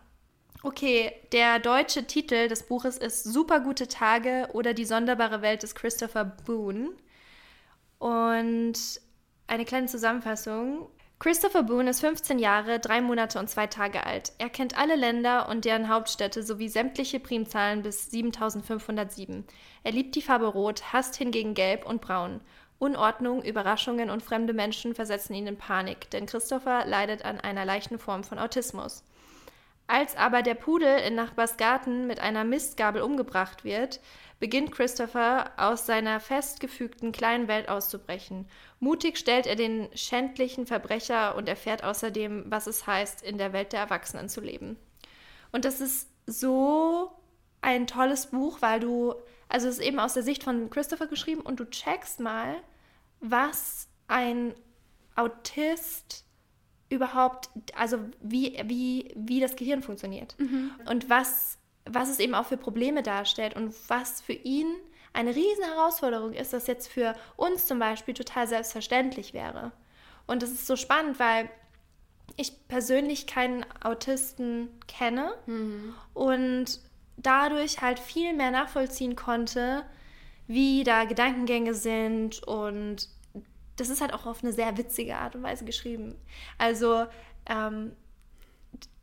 Okay, der deutsche Titel des Buches ist Super gute Tage oder die sonderbare Welt des Christopher Boone. Und eine kleine Zusammenfassung. Christopher Boone ist 15 Jahre, drei Monate und zwei Tage alt. Er kennt alle Länder und deren Hauptstädte sowie sämtliche Primzahlen bis 7507. Er liebt die Farbe Rot, hasst hingegen Gelb und Braun. Unordnung, Überraschungen und fremde Menschen versetzen ihn in Panik, denn Christopher leidet an einer leichten Form von Autismus. Als aber der Pudel in Nachbars Garten mit einer Mistgabel umgebracht wird, beginnt Christopher aus seiner festgefügten kleinen Welt auszubrechen. Mutig stellt er den schändlichen Verbrecher und erfährt außerdem, was es heißt, in der Welt der Erwachsenen zu leben. Und das ist so ein tolles Buch, weil du, also es ist eben aus der Sicht von Christopher geschrieben und du checkst mal, was ein Autist überhaupt, also wie, wie, wie das Gehirn funktioniert. Und was, was es eben auch für Probleme darstellt und was für ihn eine riesen Herausforderung ist, das jetzt für uns zum Beispiel total selbstverständlich wäre. Und das ist so spannend, weil ich persönlich keinen Autisten kenne und dadurch halt viel mehr nachvollziehen konnte, wie da Gedankengänge sind und das ist halt auch auf eine sehr witzige Art und Weise geschrieben. Also, ähm,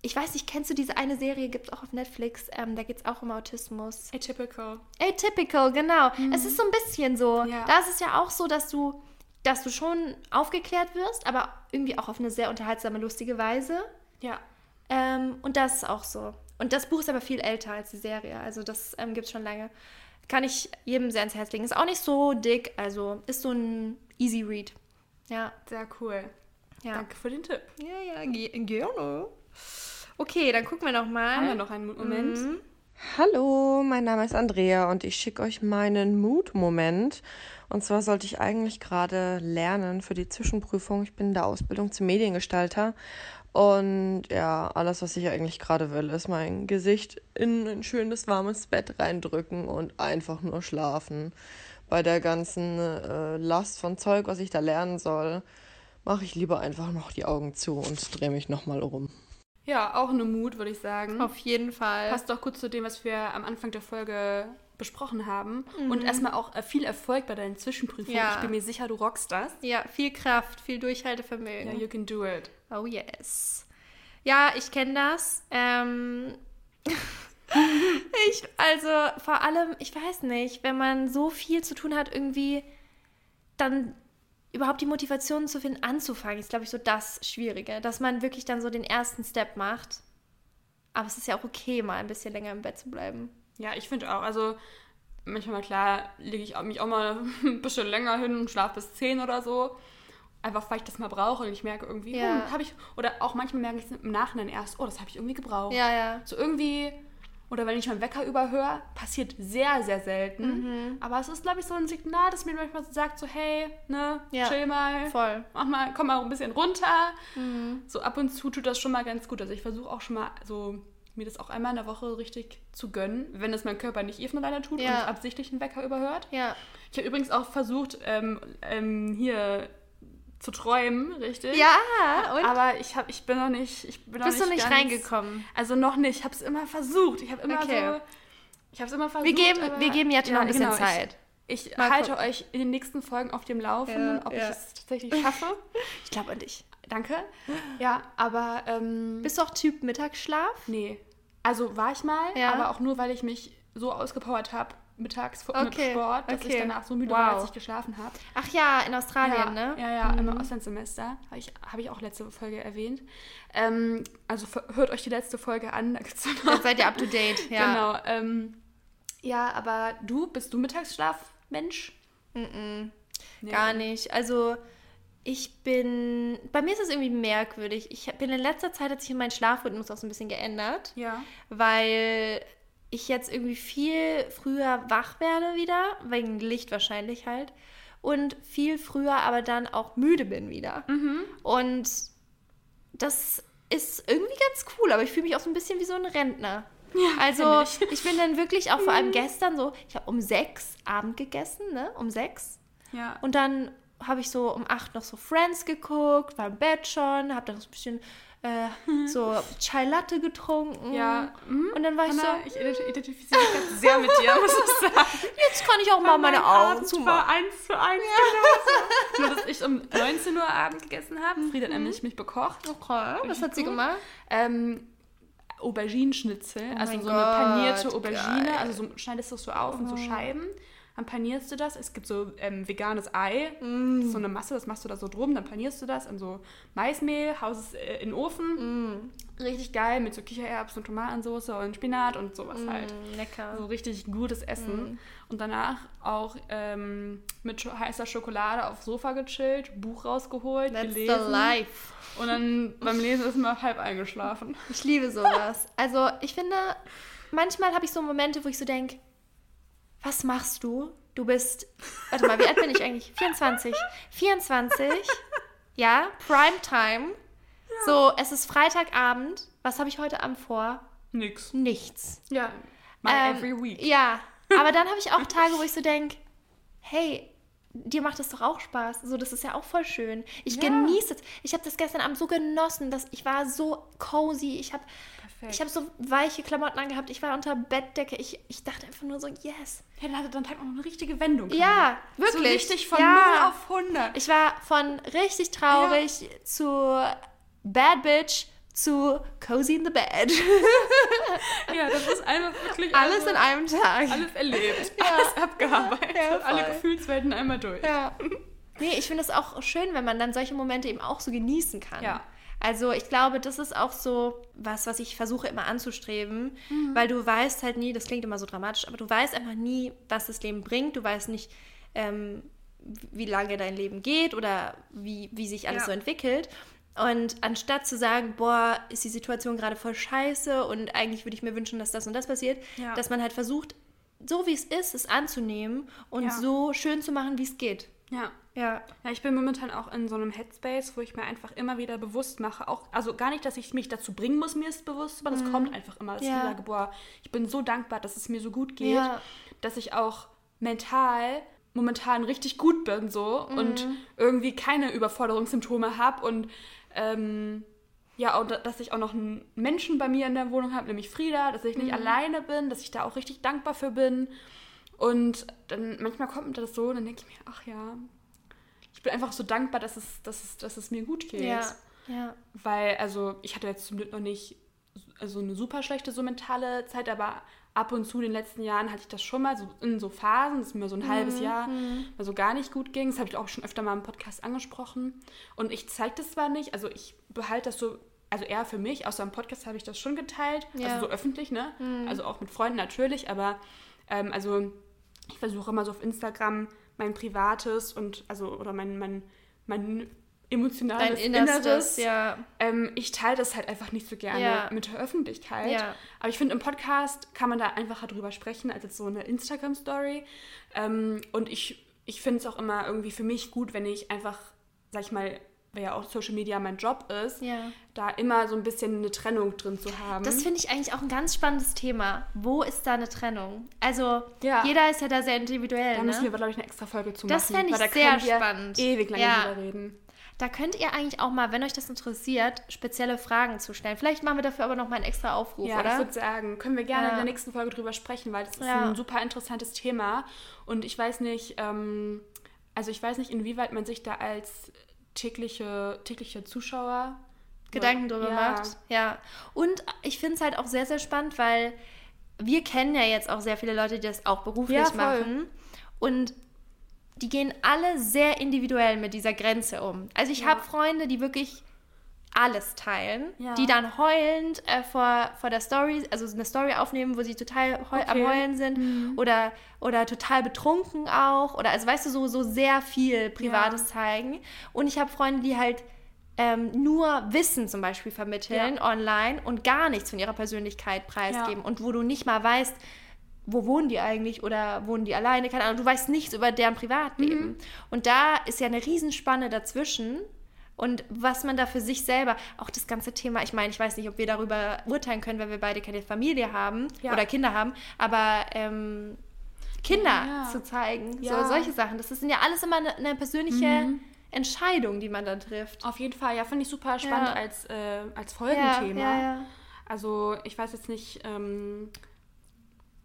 ich weiß nicht, kennst du diese eine Serie, gibt es auch auf Netflix, ähm, da geht es auch um Autismus. Atypical. Atypical, genau. Es ist so ein bisschen so. Ja. Da ist es ja auch so, dass du, dass du schon aufgeklärt wirst, aber irgendwie auch auf eine sehr unterhaltsame, lustige Weise. Ja. Ähm, und das ist auch so. Und das Buch ist aber viel älter als die Serie. Also das ähm, gibt es schon lange. Kann ich jedem sehr ins Herz legen. Ist auch nicht so dick, also ist so ein easy read. Ja, Sehr cool. ja. Danke für den Tipp. Ja, ja, ge gerne. Okay, dann gucken wir noch mal. Haben wir noch einen Moment? Mhm. Hallo, mein Name ist Andrea und ich schicke euch meinen Mut-Moment. Und zwar sollte ich eigentlich gerade lernen für die Zwischenprüfung. Ich bin in der Ausbildung zum Mediengestalter. Und ja, alles, was ich eigentlich gerade will, ist mein Gesicht in ein schönes, warmes Bett reindrücken und einfach nur schlafen. Bei der ganzen äh, Last von Zeug, was ich da lernen soll, mache ich lieber einfach noch die Augen zu und drehe mich nochmal um. Ja, auch eine Mut, würde ich sagen. Auf jeden Fall. Passt doch gut zu dem, was wir am Anfang der Folge besprochen haben. Und erstmal auch äh, viel Erfolg bei deinen Zwischenprüfungen. Ja. Ich bin mir sicher, du rockst das. Ja, viel Kraft, viel Durchhaltevermögen. Ja, you can do it. Oh yes. Ja, ich kenne das. Ähm, ich, also vor allem, ich weiß nicht, wenn man so viel zu tun hat, irgendwie dann überhaupt die Motivation zu finden, anzufangen, ist, glaube ich, so das Schwierige. Dass man wirklich dann so den ersten Step macht. Aber es ist ja auch okay, mal ein bisschen länger im Bett zu bleiben. Ja, ich finde auch. Also manchmal, klar, lege ich mich auch mal ein bisschen länger hin und schlafe bis 10 oder so. Einfach, weil ich das mal brauche und ich merke irgendwie, Ja. hm, habe ich. Oder auch manchmal merke ich es im Nachhinein erst, oh, das habe ich irgendwie gebraucht. Ja, ja. So irgendwie. Oder wenn ich meinen Wecker überhöre, passiert sehr, sehr selten. Mhm. Aber es ist, glaube ich, so ein Signal, das mir manchmal sagt, so, hey, ne, Ja, chill mal. voll. Mach mal, komm mal ein bisschen runter. Mhm. So ab und zu tut das schon mal ganz gut. Also ich versuche auch schon mal so mir das auch einmal in der Woche richtig zu gönnen, wenn es mein Körper nicht eh von alleine tut Ja. und absichtlich den Wecker überhört. Ja. Ich habe übrigens auch versucht, ähm, ähm, hier zu träumen, richtig? Ja, und? Aber ich, hab, ich bin noch nicht. Ich bin noch Bist du nicht ganz- reingekommen? Also noch nicht. Ich habe es immer versucht. Ich habe immer Okay. so. Ich habe es immer versucht. Wir geben, wir geben Jette noch ein bisschen genau, Zeit. Ich, ich halte gucken. euch in den nächsten Folgen auf dem Laufenden, Ja, ob ja. ich es tatsächlich schaffe. Ich glaube an dich. Danke. Ja, aber ähm, Bist du auch Typ Mittagsschlaf? nee. Also war ich mal, Ja. aber auch nur, weil ich mich so ausgepowert habe mittags vor mit Okay, Sport, dass ich okay. danach so müde Wow. war, als ich geschlafen habe. Ach ja, in Australien, ja, ne? Ja, ja, im Auslandssemester. Habe ich, hab ich auch letzte Folge erwähnt. Ähm, also hört euch die letzte Folge an, da gibt's noch. Dann seid ihr up to date. Ja. Genau. Ähm, ja, aber du, bist du Mittagsschlafmensch? Nee. Gar nicht. Also ich bin, bei mir ist es irgendwie merkwürdig. Ich bin in letzter Zeit hat sich mein Schlafrhythmus auch so ein bisschen geändert, Ja. weil ich jetzt irgendwie viel früher wach werde wieder, wegen Licht wahrscheinlich halt. Und viel früher aber dann auch müde bin wieder. Und das ist irgendwie ganz cool, aber ich fühle mich auch so ein bisschen wie so ein Rentner. also kenn ich. bin dann wirklich auch vor allem gestern so, ich habe um sechs Abend gegessen, ne? Um sechs. Ja. Und dann habe ich so um acht noch so Friends geguckt, war im Bett schon, habe dann so ein bisschen äh, so Chai Latte getrunken. Ja. Mhm. Und dann war ich Hanna, so, ich ident- identifiziere mich ganz sehr mit dir, muss ich sagen. jetzt kann ich auch mal meine Mein Augen Abend zumachen. war eins zu eins genauso. Nur, dass ich um 19 Uhr Abend gegessen habe. Frieda hat nämlich mich bekocht. Okay, was hat sie gut. gemacht? Ähm, Auberginenschnitzel, also mein so eine Gott, panierte Aubergine, geil. also so schneidest du es so auf in so Scheiben, dann panierst du das. Es gibt so ähm, veganes Ei, ist so eine Masse, das machst du da so drum, dann panierst du das in so Maismehl, haust es äh, in den Ofen. Richtig geil mit so Kichererbsen und Tomatensauce und Spinat und sowas halt. Mm, lecker. So richtig gutes Essen. Und danach auch ähm, mit heißer Schokolade aufs Sofa gechillt, Buch rausgeholt, That's gelesen. the life. Und dann beim Lesen ist man halb eingeschlafen. Ich liebe sowas. Also ich finde, manchmal habe ich so Momente, wo ich so denke, was machst du? Du bist, warte mal, wie alt bin ich eigentlich? 24. 24, ja, Primetime. So, es ist Freitagabend. Was habe ich heute Abend vor? Nix. Nichts. Ja, my Ähm, every week. Ja, aber dann habe ich auch Tage, wo ich so denke, hey, dir macht das doch auch Spaß. So, das ist ja auch voll schön. Ich Ja. genieße es. Ich habe das gestern Abend so genossen, dass ich war so cozy. Ich habe Perfekt. ich habe so weiche Klamotten angehabt. Ich war unter Bettdecke. Ich, ich dachte einfach nur so, yes. Ja, dann hatte dein Tag noch eine richtige Wendung. Ja, So wirklich. richtig von ja. 0 auf 100. Ich war von richtig traurig zu Bad Bitch zu Cozy in the Bed. ja, das ist einfach wirklich Alles in einem Tag. alles erlebt, alles abgearbeitet, Ja, alle. Gefühlswelten einmal durch. Ja. Nee, ich finde es auch schön, wenn man dann solche Momente eben auch so genießen kann. Ja. Also ich glaube, das ist auch so was, was ich versuche immer anzustreben, Mhm. weil du weißt halt nie, das klingt immer so dramatisch, aber du weißt einfach nie, was das Leben bringt. Du weißt nicht, ähm, wie lange dein Leben geht oder wie, wie sich alles Ja. so entwickelt. Und anstatt zu sagen, boah, ist die Situation gerade voll scheiße und eigentlich würde ich mir wünschen, dass das und das passiert, Ja. dass man halt versucht, so wie es ist, es anzunehmen und Ja. so schön zu machen, wie es geht. Ja. Ja. Ja, ich bin momentan auch in so einem Headspace, wo ich mir einfach immer wieder bewusst mache, auch, also gar nicht, dass ich mich dazu bringen muss, mir es bewusst, aber das kommt einfach immer, dass Mhm. Ja. ich sage, boah, ich bin so dankbar, dass es mir so gut geht, Ja. dass ich auch mental momentan richtig gut bin so Mhm. und irgendwie keine Überforderungssymptome habe und ähm, ja, und da- dass ich auch noch einen Menschen bei mir in der Wohnung habe, nämlich Frieda, dass ich nicht Mhm. alleine bin, dass ich da auch richtig dankbar für bin. Und dann manchmal kommt mir das so, und dann denke ich mir, ach ja, bin einfach so dankbar, dass es, dass es, dass es mir gut geht. Ja. Ja. Weil, also, ich hatte jetzt zum Glück noch nicht so eine super schlechte so mentale Zeit, aber ab und zu in den letzten Jahren hatte ich das schon mal so in so Phasen, dass es mir so ein halbes Jahr mal so gar nicht gut ging. Das habe ich auch schon öfter mal im Podcast angesprochen. Und ich zeige das zwar nicht, also ich behalte das so, also eher für mich, außer im Podcast habe ich das schon geteilt, Ja. also so öffentlich, ne? Also auch mit Freunden natürlich, aber ähm, also ich versuche immer so auf Instagram mein privates und also oder mein, mein, mein emotionales Dein Innerstes, Inneres. ja. Ähm, ich teile das halt einfach nicht so gerne Ja. mit der Öffentlichkeit. Ja. Aber ich finde, im Podcast kann man da einfacher drüber sprechen als jetzt so eine Instagram-Story. Ähm, und ich, ich finde es auch immer irgendwie für mich gut, wenn ich einfach, sag ich mal, weil ja auch Social Media mein Job ist, Ja. da immer so ein bisschen eine Trennung drin zu haben. Das finde ich eigentlich auch ein ganz spannendes Thema. Wo ist da eine Trennung? Also, Ja. jeder ist ja da sehr individuell. da ne? müssen wir, glaube ich, eine extra Folge zu Das machen. fände ich da sehr spannend. ewig lange Ja. drüber reden. Da könnt ihr eigentlich auch mal, wenn euch das interessiert, spezielle Fragen zu stellen. Vielleicht machen wir dafür aber noch mal einen extra Aufruf, Ja, ich oder? würde sagen, können wir gerne Ja. in der nächsten Folge drüber sprechen, weil das ist Ja. ein super interessantes Thema. Und ich weiß nicht, ähm, also ich weiß nicht, inwieweit man sich da als tägliche, tägliche Zuschauer Gedanken drüber ja. macht. Ja. Und ich finde es halt auch sehr, sehr spannend, weil wir kennen ja jetzt auch sehr viele Leute, die das auch beruflich Ja, machen. Und die gehen alle sehr individuell mit dieser Grenze um. Also ich habe Freunde, die wirklich alles teilen, Ja. die dann heulend äh, vor, vor der Story, also eine Story aufnehmen, wo sie total heu am Okay. Mhm. Heulen sind oder, oder total betrunken auch oder also weißt du, so, so sehr viel Privates zeigen. Und ich habe Freunde, die halt ähm, nur Wissen zum Beispiel vermitteln online und gar nichts von ihrer Persönlichkeit preisgeben und wo du nicht mal weißt, wo wohnen die eigentlich oder wohnen die alleine, keine Ahnung, du weißt nichts über deren Privatleben. Mhm. Und da ist ja eine Riesenspanne dazwischen. Und was man da für sich selber, auch das ganze Thema, ich meine, ich weiß nicht, ob wir darüber urteilen können, weil wir beide keine Familie haben Ja. oder Kinder haben, aber ähm, Kinder Ja. zu zeigen, Ja. Mhm. so solche Sachen, das sind ja alles immer eine, eine persönliche Entscheidung, die man dann trifft. Auf jeden Fall, ja, finde ich super spannend als, äh, als Folgenthema. Also ich weiß jetzt nicht, ähm,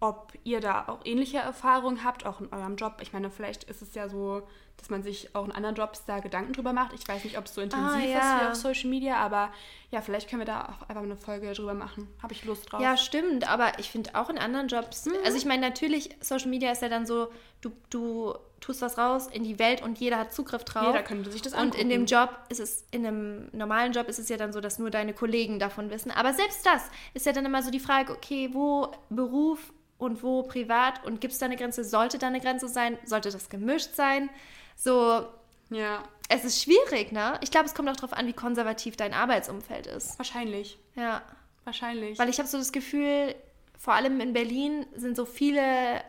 ob ihr da auch ähnliche Erfahrungen habt, auch in eurem Job. Ich meine, vielleicht ist es ja so, dass man sich auch in anderen Jobs da Gedanken drüber macht. Ich weiß nicht, ob es so intensiv Ah, ja. ist wie auf Social Media, aber ja, vielleicht können wir da auch einfach eine Folge drüber machen. Habe ich Lust drauf. Ja, stimmt, aber ich finde auch in anderen Jobs, Mhm. also ich meine, natürlich, Social Media ist ja dann so, du, du tust was raus in die Welt und jeder hat Zugriff drauf. Jeder könnte sich das Und in dem angucken. Job ist es, in einem normalen Job ist es ja dann so, dass nur deine Kollegen davon wissen. Aber selbst das ist ja dann immer so die Frage, okay, wo Beruf und wo privat und gibt es da eine Grenze? Sollte da eine Grenze sein? Sollte das gemischt sein? So, Ja, es ist schwierig, ne? Ich glaube, es kommt auch darauf an, wie konservativ dein Arbeitsumfeld ist. wahrscheinlich. Ja. Wahrscheinlich. Weil ich habe so das Gefühl, vor allem in Berlin sind so viele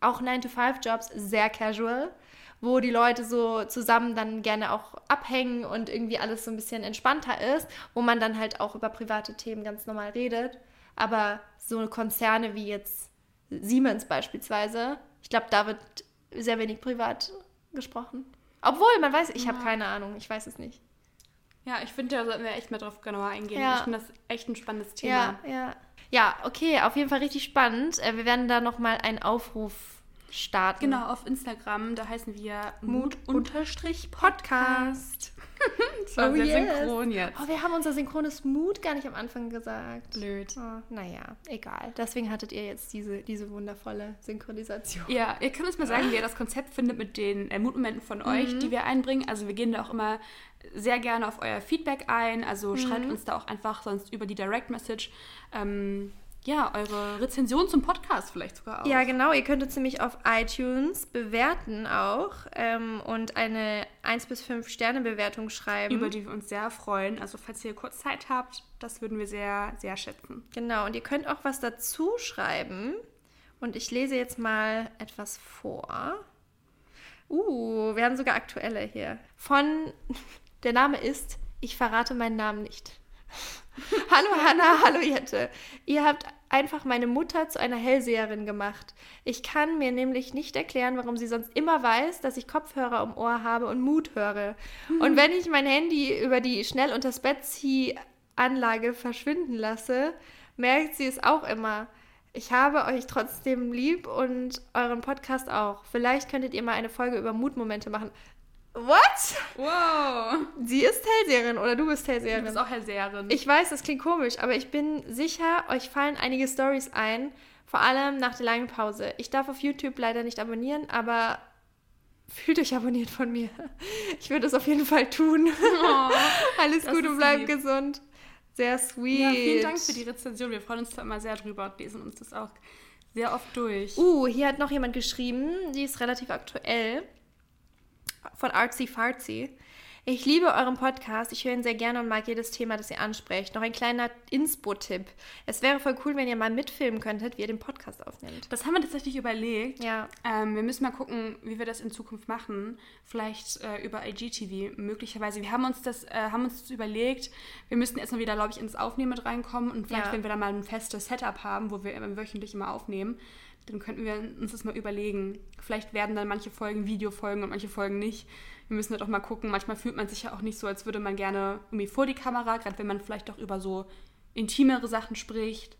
auch 9-to-5-Jobs sehr casual, wo die Leute so zusammen dann gerne auch abhängen und irgendwie alles so ein bisschen entspannter ist, wo man dann halt auch über private Themen ganz normal redet. Aber so Konzerne wie jetzt Siemens beispielsweise, ich glaube, da wird sehr wenig privat gesprochen. Obwohl, man weiß, ich habe keine Ahnung, ich weiß es nicht. ja, ich finde, da sollten wir echt mal drauf genauer eingehen. Ja. Ich finde das echt ein spannendes Thema. Ja, ja. Ja, okay, auf jeden Fall richtig spannend. Äh, Wir werden da nochmal einen Aufruf starten. Genau, auf Instagram, da heißen wir Mut-Podcast. Das war Oh, sehr yes. synchron jetzt. Oh, wir haben unser synchrones Mut gar nicht am Anfang gesagt. Blöd. Oh, naja, egal. Deswegen hattet ihr jetzt diese, diese wundervolle Synchronisation. Ja, ihr könnt uns mal sagen, wie ihr das Konzept findet mit den äh, Mutmomenten von euch, die wir einbringen. Also wir gehen da auch immer sehr gerne auf euer Feedback ein. Also schreibt uns da auch einfach sonst über die Direct Message ähm, ja, eure Rezension zum Podcast vielleicht sogar auch. Ja, genau. Ihr könnt uns nämlich auf iTunes bewerten auch ähm, und eine 1 bis 5 Sterne Bewertung schreiben. Über die wir uns sehr freuen. Also falls ihr kurz Zeit habt, das würden wir sehr, sehr schätzen. Genau, und ihr könnt auch was dazu schreiben. Und ich lese jetzt mal etwas vor. Uh, wir haben sogar aktuelle hier. Von, der Name ist, ich verrate meinen Namen nicht. hallo Hanna, hallo Jette. Ihr habt einfach meine Mutter zu einer Hellseherin gemacht. Ich kann mir nämlich nicht erklären, warum sie sonst immer weiß, dass ich Kopfhörer im Ohr habe und Mut höre. Und wenn ich mein Handy über die schnell unters Bett zieh Anlage verschwinden lasse, merkt sie es auch immer. Ich habe euch trotzdem lieb und euren Podcast auch. Vielleicht könntet ihr mal eine Folge über Mutmomente machen. What? Wow! Sie ist Hellseherin oder du bist Du Hellseherin? bist auch Hellseherin. Ich weiß, das klingt komisch, aber ich bin sicher, euch fallen einige Stories ein, vor allem nach der langen Pause. Ich darf auf YouTube leider nicht abonnieren, aber fühlt euch abonniert von mir. Ich würde es auf jeden Fall tun. Alles das gut und bleibt gesund. Sehr sweet. Ja, vielen Dank für die Rezension. Wir freuen uns da immer sehr drüber und lesen uns das auch sehr oft durch. Uh, hier hat noch jemand geschrieben, die ist relativ aktuell. Von Artsy Fartsy. Ich liebe euren Podcast. Ich höre ihn sehr gerne und mag jedes Thema, das ihr ansprecht. Noch ein kleiner Inspo-Tipp. Es wäre voll cool, wenn ihr mal mitfilmen könntet, wie ihr den Podcast aufnimmt. Das haben wir tatsächlich überlegt. Ja. Ähm, wir müssen mal gucken, wie wir das in Zukunft machen. Vielleicht äh, über IGTV möglicherweise. Wir haben uns das, äh, haben uns das überlegt. Wir müssten erstmal wieder, glaube ich, ins Aufnehmen mit reinkommen und vielleicht, Ja. wenn wir dann mal ein festes Setup haben, wo wir immer wöchentlich immer aufnehmen, dann könnten wir uns das mal überlegen. Vielleicht werden dann manche Folgen Videofolgen und manche Folgen nicht. Wir müssen halt auch mal gucken. Manchmal fühlt man sich ja auch nicht so, als würde man gerne irgendwie vor die Kamera, gerade wenn man vielleicht auch über so intimere Sachen spricht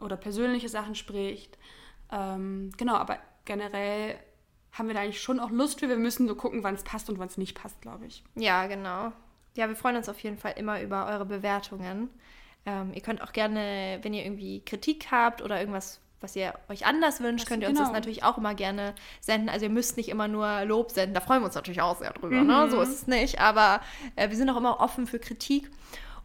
oder persönliche Sachen spricht. Ähm, genau, aber generell haben wir da eigentlich schon auch Lust für. Wir müssen so gucken, wann es passt und wann es nicht passt, glaube ich. Ja, genau. Ja, wir freuen uns auf jeden Fall immer über eure Bewertungen. Ähm, ihr könnt auch gerne, wenn ihr irgendwie Kritik habt oder irgendwas, was ihr euch anders wünscht, Das- könnt ihr uns das genau. natürlich auch immer gerne senden. Also ihr müsst nicht immer nur Lob senden. Da freuen wir uns natürlich auch sehr drüber. Mhm. Ne? So ist es nicht. Aber äh, wir sind auch immer offen für Kritik.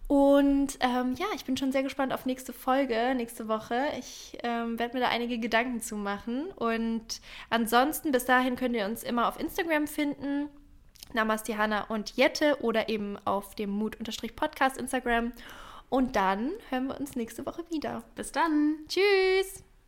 Und ähm, ja, ich bin schon sehr gespannt auf nächste Folge, nächste Woche. Ich ähm, werde mir da einige Gedanken zu machen. Und ansonsten, bis dahin könnt ihr uns immer auf Instagram finden. Namaste Hanna und Jette oder eben auf dem Mut-Podcast Instagram. Und dann hören wir uns nächste Woche wieder. Bis dann! Tschüss!